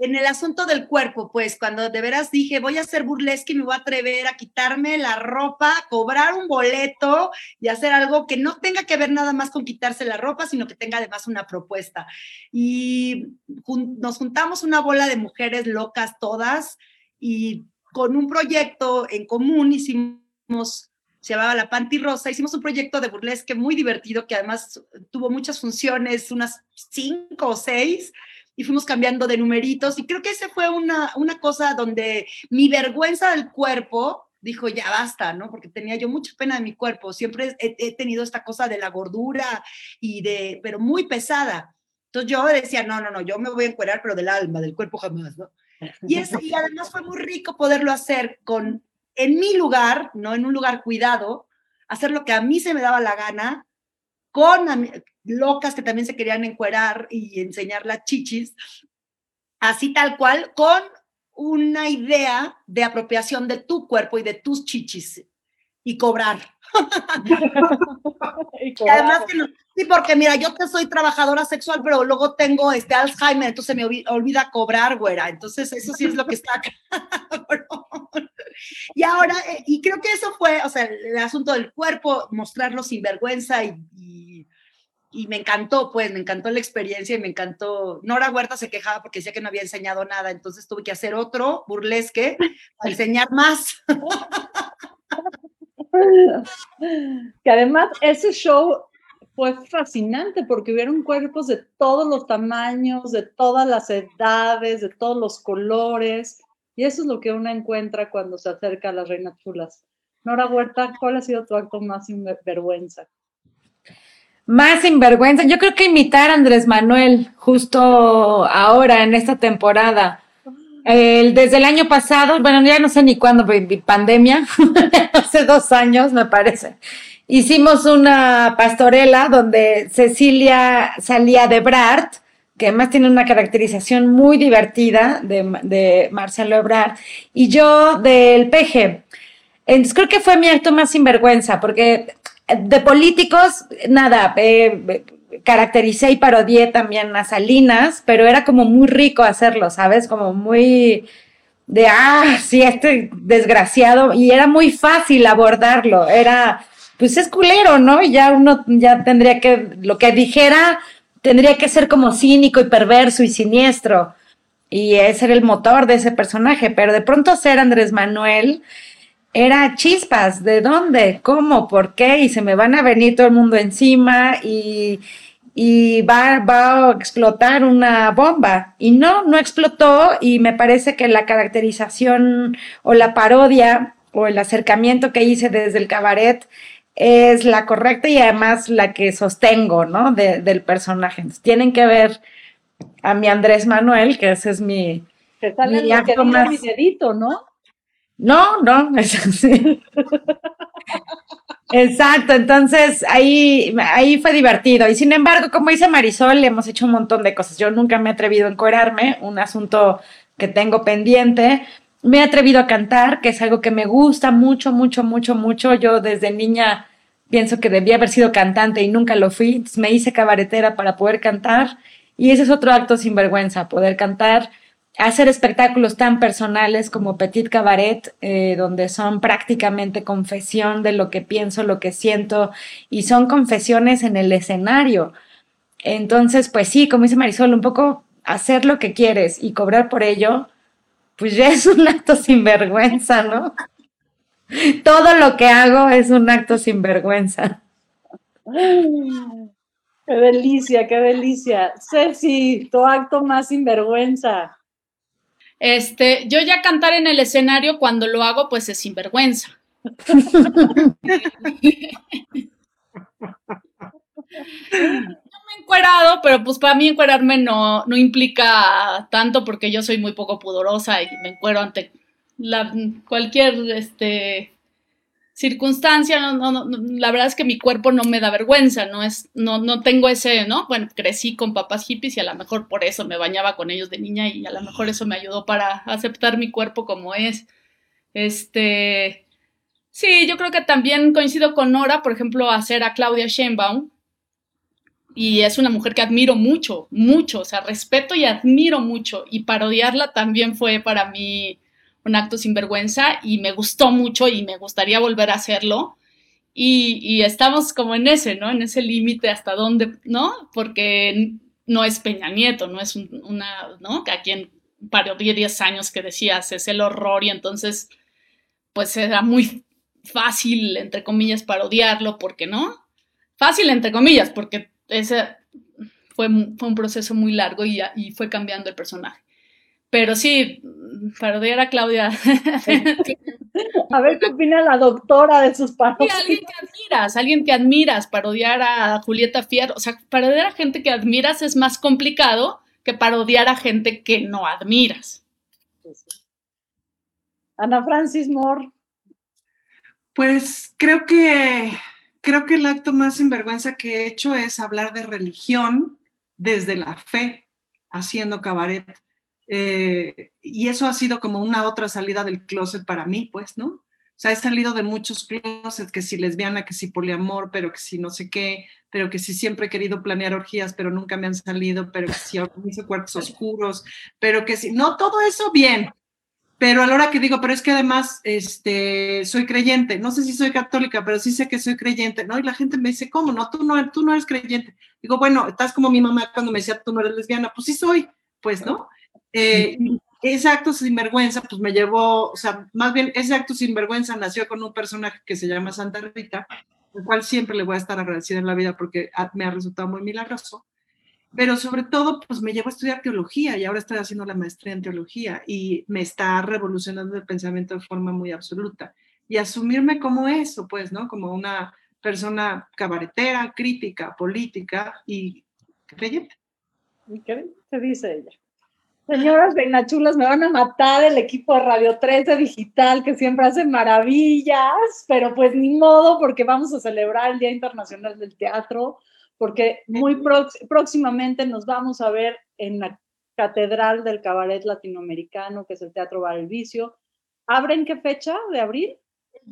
en el asunto del cuerpo, pues cuando de veras dije, voy a hacer burlesque y me voy a atrever a quitarme la ropa, cobrar un boleto y hacer algo que no tenga que ver nada más con quitarse la ropa, sino que tenga además una propuesta. Y nos juntamos una bola de mujeres locas todas y con un proyecto en común hicimos se llamaba La Panty Rosa, hicimos un proyecto de burlesque muy divertido que además tuvo muchas funciones, unas cinco o seis, y fuimos cambiando de numeritos y creo que ese fue una, una cosa donde mi vergüenza del cuerpo dijo, ya basta, ¿no? Porque tenía yo mucha pena de mi cuerpo, siempre he, tenido esta cosa de la gordura y de, pero muy pesada. Entonces yo decía, no, no, no, yo me voy a encuerar, pero del alma, del cuerpo jamás, ¿no? Y, es, y además fue muy rico poderlo hacer con, en mi lugar, ¿no? En un lugar cuidado, hacer lo que a mí se me daba la gana, con locas que también se querían encuerar y enseñar las chichis, así tal cual, con una idea de apropiación de tu cuerpo y de tus chichis y cobrar. además sí, porque mira, yo que soy trabajadora sexual, pero luego tengo este Alzheimer, entonces me olvida cobrar, güera. Entonces, eso sí es lo que está acá. y ahora, eh, y creo que eso fue, o sea, el asunto del cuerpo, mostrarlo sin vergüenza y y me encantó, pues, me encantó la experiencia y me encantó. Nora Huerta se quejaba porque decía que no había enseñado nada, entonces tuve que hacer otro burlesque para enseñar más. que además ese show fue fascinante porque hubieron cuerpos de todos los tamaños, de todas las edades, de todos los colores, y eso es lo que uno encuentra cuando se acerca a las reinas chulas. Nora Huerta, ¿cuál ha sido tu acto más sin vergüenza? Más sinvergüenza. Yo creo que imitar a Andrés Manuel justo ahora, en esta temporada. desde el año pasado, bueno, ya no sé ni cuándo, pandemia, hace dos años me parece, hicimos una pastorela donde Cecilia salía de Brart, que además tiene una caracterización muy divertida de, Marcelo Ebrard, y yo del peje. Entonces creo que fue mi acto más sinvergüenza, porque de políticos, nada, eh, caractericé y parodié también a Salinas, pero era como muy rico hacerlo, ¿sabes? Como muy de, ah, sí, este desgraciado, y era muy fácil abordarlo, era, pues es culero, ¿no? Ya uno ya tendría que, lo que dijera, tendría que ser como cínico y perverso y siniestro, y ese era el motor de ese personaje, pero de pronto ser Andrés Manuel, era chispas, ¿de dónde? ¿Cómo? ¿Por qué? Y se me van a venir todo el mundo encima y, va, va, a explotar una bomba. Y no, no explotó y me parece que la caracterización o la parodia o el acercamiento que hice desde el cabaret es la correcta y además la que sostengo, ¿no? del personaje. tienen que ver a mi Andrés Manuel, que ese es mi... Que sale mi, que mi dedito, ¿no? No, no, es así. Exacto, entonces ahí, ahí fue divertido. Y sin embargo, como dice Marisol, hemos hecho un montón de cosas. Yo nunca me he atrevido a encuerarme, un asunto que tengo pendiente. Me he atrevido a cantar, que es algo que me gusta mucho, mucho, mucho, mucho. Yo desde niña pienso que debía haber sido cantante y nunca lo fui. Me hice cabaretera para poder cantar. Y ese es otro acto sin vergüenza, poder cantar hacer espectáculos tan personales como Petit Cabaret, eh, donde son prácticamente confesión de lo que pienso, lo que siento, y son confesiones en el escenario. Entonces, pues sí, como dice Marisol, un poco hacer lo que quieres y cobrar por ello, pues ya es un acto sin vergüenza, ¿no? Todo lo que hago es un acto sin vergüenza. Qué delicia, qué delicia. Ceci, tu acto más sinvergüenza. Este, yo ya cantar en el escenario cuando lo hago, pues es sinvergüenza. me he encuerado, pero pues para mí encuerarme no, no implica tanto porque yo soy muy poco pudorosa y me encuero ante la, cualquier este, circunstancia, no, no, la verdad es que mi cuerpo no me da vergüenza, no es, no, no tengo ese, ¿no? Bueno, crecí con papás hippies y a lo mejor por eso me bañaba con ellos de niña y a lo mejor eso me ayudó para aceptar mi cuerpo como es. Este, sí, yo creo que también coincido con Nora, por ejemplo, hacer a Claudia Sheinbaum, y es una mujer que admiro mucho, mucho, o sea, respeto y admiro mucho, y parodiarla también fue para mí un acto sin vergüenza y me gustó mucho y me gustaría volver a hacerlo. Y, estamos como en ese, ¿no? En ese límite hasta dónde, ¿no? Porque no es Peña Nieto, no es una, ¿no? A quien parodié 10 años que decías es el horror y entonces, pues era muy fácil, entre comillas, parodiarlo, porque no? Fácil, entre comillas, porque ese fue, fue un proceso muy largo y fue cambiando el personaje. Pero sí, parodiar a Claudia. a ver qué opina la doctora de sus parodias. Sí, alguien que admiras, alguien que admiras, parodiar a Julieta Fierro. O sea, parodiar a gente que admiras es más complicado que parodiar a gente que no admiras. Ana Francis Moore. Pues creo que creo que el acto más sinvergüenza que he hecho es hablar de religión desde la fe, haciendo cabaret eh, y eso ha sido como una otra salida del closet para mí, pues, ¿no? O sea, he salido de muchos closets, que si lesbiana, que si poliamor, pero que si no sé qué, pero que si siempre he querido planear orgías, pero nunca me han salido, pero que si organizo cuartos oscuros, pero que si, no, todo eso bien. Pero a la hora que digo, pero es que además este, soy creyente, no sé si soy católica, pero sí sé que soy creyente, ¿no? Y la gente me dice, ¿cómo? No, tú no, tú no eres creyente. Digo, bueno, estás como mi mamá cuando me decía, tú no eres lesbiana, pues sí soy, pues, ¿no? Eh, ese acto sin vergüenza, pues me llevó, o sea, más bien ese acto sin vergüenza nació con un personaje que se llama Santa Rita, el cual siempre le voy a estar agradecida en la vida porque me ha resultado muy milagroso. Pero sobre todo, pues me llevó a estudiar teología y ahora estoy haciendo la maestría en teología y me está revolucionando el pensamiento de forma muy absoluta. Y asumirme como eso, pues, ¿no? Como una persona cabaretera, crítica, política y creyente. ¿Y qué dice ella? Señoras chulas, me van a matar el equipo de Radio 13 Digital, que siempre hace maravillas, pero pues ni modo, porque vamos a celebrar el Día Internacional del Teatro, porque muy próximamente nos vamos a ver en la Catedral del Cabaret Latinoamericano, que es el Teatro Bar El Vicio. ¿Abren qué fecha de abril?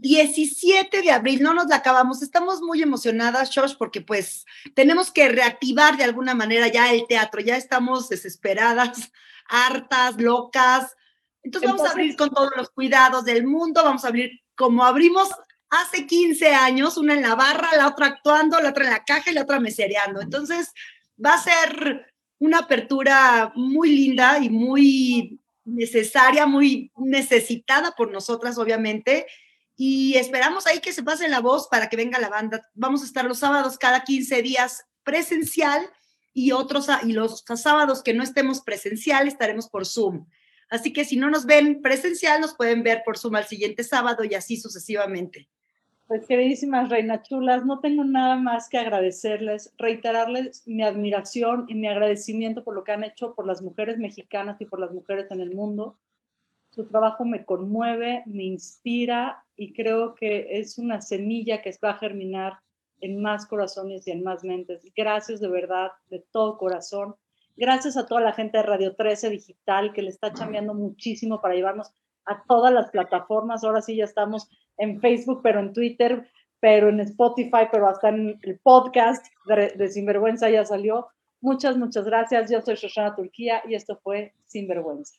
17 de abril, no nos la acabamos. Estamos muy emocionadas, Josh, porque pues tenemos que reactivar de alguna manera ya el teatro, ya estamos desesperadas hartas, locas. Entonces, vamos a abrir con todos los cuidados del mundo, vamos a abrir como abrimos hace 15 años, una en la barra, la otra actuando, la otra en la caja y la otra mesereando. Entonces, va a ser una apertura muy linda y muy necesaria, muy necesitada por nosotras, obviamente. Y esperamos ahí que se pase la voz para que venga la banda. Vamos a estar los sábados cada 15 días presencial y otros y los sábados que no estemos presencial estaremos por Zoom. Así que si no nos ven presencial, nos pueden ver por Zoom al siguiente sábado y así sucesivamente. Pues queridísimas reinas chulas, no tengo nada más que agradecerles, reiterarles mi admiración y mi agradecimiento por lo que han hecho por las mujeres mexicanas y por las mujeres en el mundo. Su trabajo me conmueve, me inspira y creo que es una semilla que va a germinar en más corazones y en más mentes. Gracias de verdad, de todo corazón. Gracias a toda la gente de Radio 13 Digital que le está chambeando muchísimo para llevarnos a todas las plataformas. Ahora sí ya estamos en Facebook, pero en Twitter, pero en Spotify, pero hasta en el podcast de, Sinvergüenza ya salió. Muchas, muchas gracias. Yo soy Shoshana Turquía y esto fue Sinvergüenza.